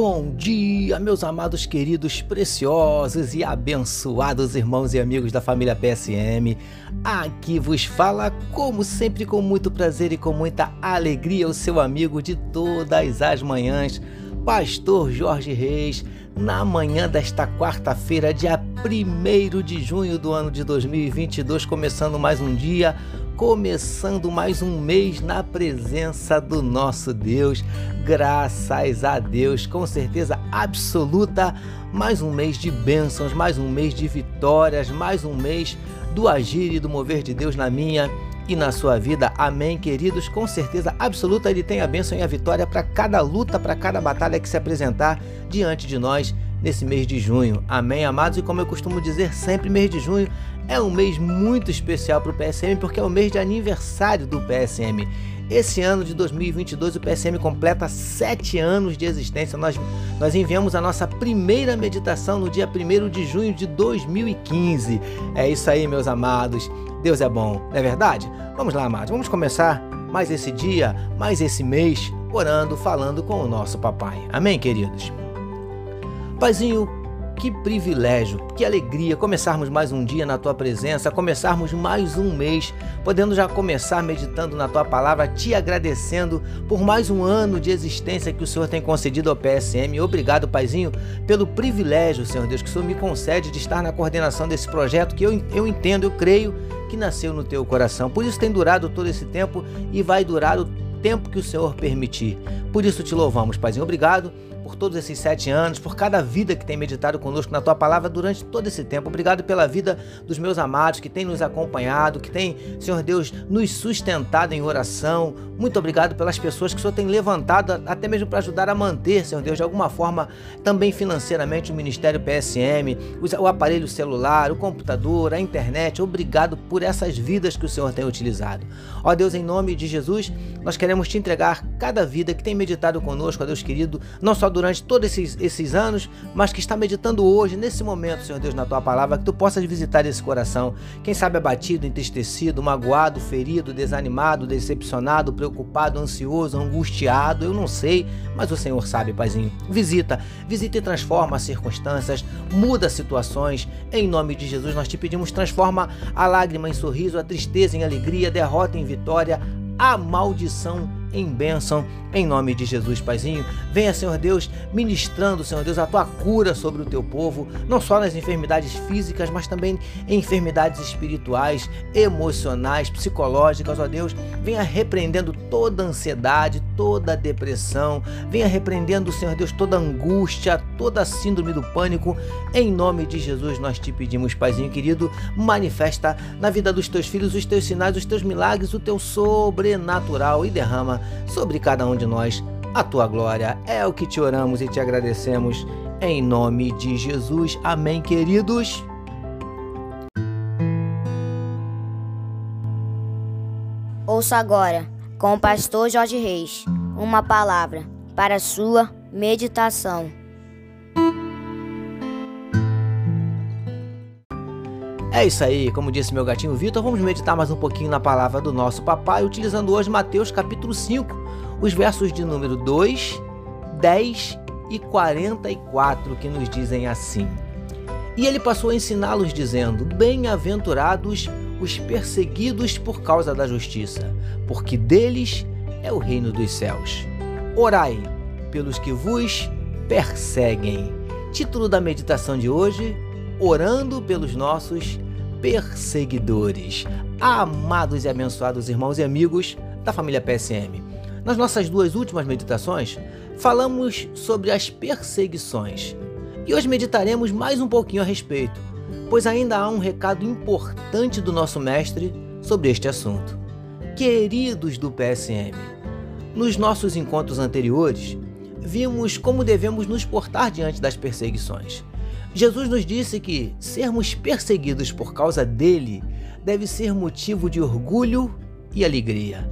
Bom dia, meus amados, queridos, preciosos e abençoados irmãos e amigos da família PSM. Aqui vos fala, como sempre, com muito prazer e com muita alegria, o seu amigo de todas as manhãs, Pastor Jorge Reis, na manhã desta quarta-feira, dia 1 de junho do ano de 2022, começando mais um dia começando mais um mês na presença do nosso Deus. Graças a Deus, com certeza absoluta, mais um mês de bênçãos, mais um mês de vitórias, mais um mês do agir e do mover de Deus na minha e na sua vida. Amém, queridos. Com certeza absoluta, Ele tem a bênção e a vitória para cada luta, para cada batalha que se apresentar diante de nós nesse mês de junho. Amém, amados? E como eu costumo dizer sempre, mês de junho é um mês muito especial para o PSM porque é o mês de aniversário do PSM. Esse ano de 2022 o PSM completa sete anos de existência. Nós, nós enviamos a nossa primeira meditação no dia 1 de junho de 2015. É isso aí, meus amados. Deus é bom, não é verdade? Vamos lá, amados. Vamos começar mais esse dia, mais esse mês, orando, falando com o nosso papai. Amém, queridos? Paizinho, que privilégio, que alegria começarmos mais um dia na tua presença, começarmos mais um mês, podendo já começar meditando na tua palavra, te agradecendo por mais um ano de existência que o Senhor tem concedido ao PSM. Obrigado, Paizinho, pelo privilégio, Senhor Deus, que o Senhor me concede de estar na coordenação desse projeto que eu, eu entendo, eu creio que nasceu no teu coração. Por isso tem durado todo esse tempo e vai durar o tempo que o Senhor permitir. Por isso te louvamos, Paizinho. Obrigado por todos esses sete anos, por cada vida que tem meditado conosco na tua palavra durante todo esse tempo. Obrigado pela vida dos meus amados que têm nos acompanhado, que têm, Senhor Deus, nos sustentado em oração. Muito obrigado pelas pessoas que o Senhor tem levantado, até mesmo para ajudar a manter, Senhor Deus, de alguma forma, também financeiramente, o Ministério PSM, o aparelho celular, o computador, a internet. Obrigado por essas vidas que o Senhor tem utilizado. Ó Deus, em nome de Jesus, nós queremos te entregar cada vida que tem meditado conosco, ó Deus querido, não só durante todos esses, esses anos, mas que está meditando hoje, nesse momento, Senhor Deus, na tua palavra, que tu possas visitar esse coração. Quem sabe abatido, entristecido, magoado, ferido, desanimado, decepcionado, preocupado, ansioso, angustiado, eu não sei, mas o Senhor sabe, Paizinho. Visita, visita e transforma as circunstâncias, muda situações. Em nome de Jesus, nós te pedimos, transforma a lágrima em sorriso, a tristeza em alegria, derrota em vitória, a maldição em bênção, em nome de Jesus, Paizinho. Venha, Senhor Deus, ministrando, Senhor Deus, a tua cura sobre o teu povo, não só nas enfermidades físicas, mas também em enfermidades espirituais, emocionais, psicológicas, ó Deus. Venha repreendendo toda ansiedade, toda depressão, venha repreendendo, Senhor Deus, toda angústia, toda síndrome do pânico. Em nome de Jesus, nós te pedimos, Paizinho querido, manifesta na vida dos teus filhos os teus sinais, os teus milagres, o teu sobrenatural e derrama sobre cada um de nós a tua glória. É o que te oramos e te agradecemos em nome de Jesus. Amém, queridos. Ouça agora, com o pastor Jorge Reis, uma palavra para sua meditação. É isso aí, como disse meu gatinho Vitor, vamos meditar mais um pouquinho na palavra do nosso papai, utilizando hoje Mateus capítulo 5, os versos de número 2, 10 e 44, que nos dizem assim: E ele passou a ensiná-los, dizendo: Bem-aventurados os perseguidos por causa da justiça, porque deles é o reino dos céus. Orai pelos que vos perseguem. Título da meditação de hoje: orando pelos nossos perseguidores. Amados e abençoados irmãos e amigos da família PSM. Nas nossas duas últimas meditações, falamos sobre as perseguições. E hoje meditaremos mais um pouquinho a respeito, pois ainda há um recado importante do nosso mestre sobre este assunto. Queridos do PSM, nos nossos encontros anteriores, vimos como devemos nos portar diante das perseguições. Jesus nos disse que sermos perseguidos por causa dele deve ser motivo de orgulho e alegria.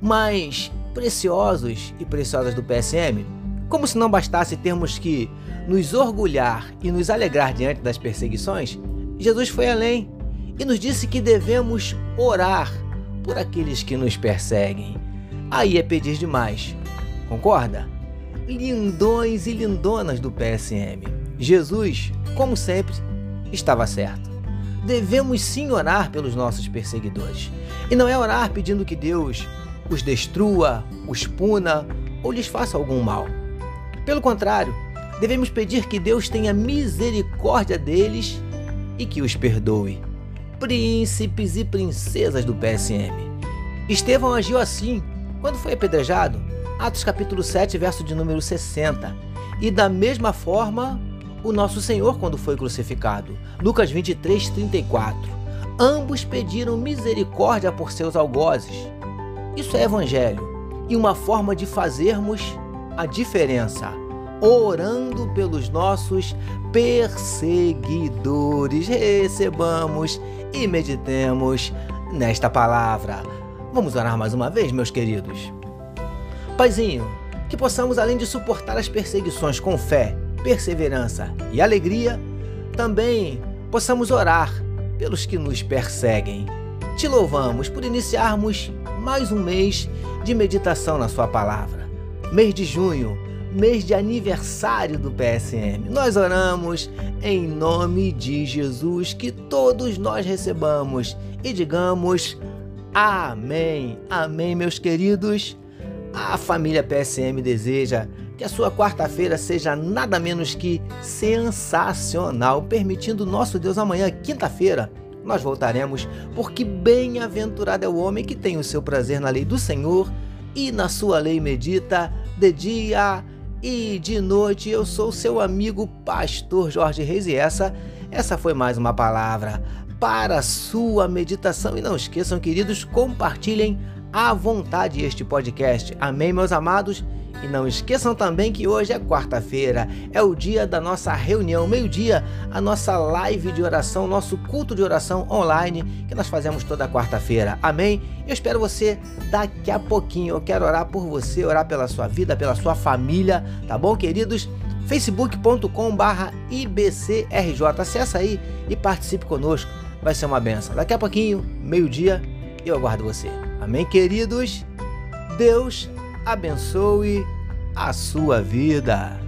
Mas, preciosos e preciosas do PSM, como se não bastasse termos que nos orgulhar e nos alegrar diante das perseguições, Jesus foi além e nos disse que devemos orar por aqueles que nos perseguem. Aí é pedir demais, concorda? lindões e lindonas do PSM. Jesus, como sempre, estava certo. Devemos sim orar pelos nossos perseguidores. E não é orar pedindo que Deus os destrua, os puna ou lhes faça algum mal. Pelo contrário, devemos pedir que Deus tenha misericórdia deles e que os perdoe. Príncipes e princesas do PSM. Estevão agiu assim quando foi apedrejado, Atos capítulo 7, verso de número 60. E da mesma forma, o nosso Senhor quando foi crucificado. Lucas 23, 34. Ambos pediram misericórdia por seus algozes. Isso é evangelho e uma forma de fazermos a diferença, orando pelos nossos perseguidores. Recebamos e meditemos nesta palavra. Vamos orar mais uma vez, meus queridos. Paizinho, que possamos, além de suportar as perseguições com fé, perseverança e alegria, também possamos orar pelos que nos perseguem. Te louvamos por iniciarmos mais um mês de meditação na Sua palavra. Mês de junho, mês de aniversário do PSM. Nós oramos em nome de Jesus que todos nós recebamos e digamos amém. Amém, meus queridos. A família PSM deseja que a sua quarta-feira seja nada menos que sensacional, permitindo nosso Deus amanhã, quinta-feira, nós voltaremos, porque bem-aventurado é o homem que tem o seu prazer na lei do Senhor e na sua lei medita de dia e de noite. Eu sou seu amigo pastor Jorge Reis e essa essa foi mais uma palavra para a sua meditação e não esqueçam, queridos, compartilhem à vontade este podcast. Amém, meus amados. E não esqueçam também que hoje é quarta-feira, é o dia da nossa reunião, meio-dia, a nossa live de oração, nosso culto de oração online que nós fazemos toda quarta-feira. Amém? Eu espero você daqui a pouquinho. Eu quero orar por você, orar pela sua vida, pela sua família, tá bom, queridos? facebook.com/barra ibcrj. Acesse aí e participe conosco. Vai ser uma benção. Daqui a pouquinho, meio-dia, eu aguardo você. Amém, queridos? Deus abençoe a sua vida.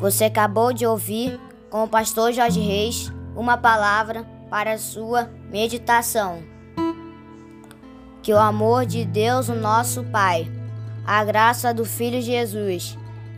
Você acabou de ouvir com o pastor Jorge Reis uma palavra para a sua meditação. Que o amor de Deus, o nosso Pai, a graça do Filho Jesus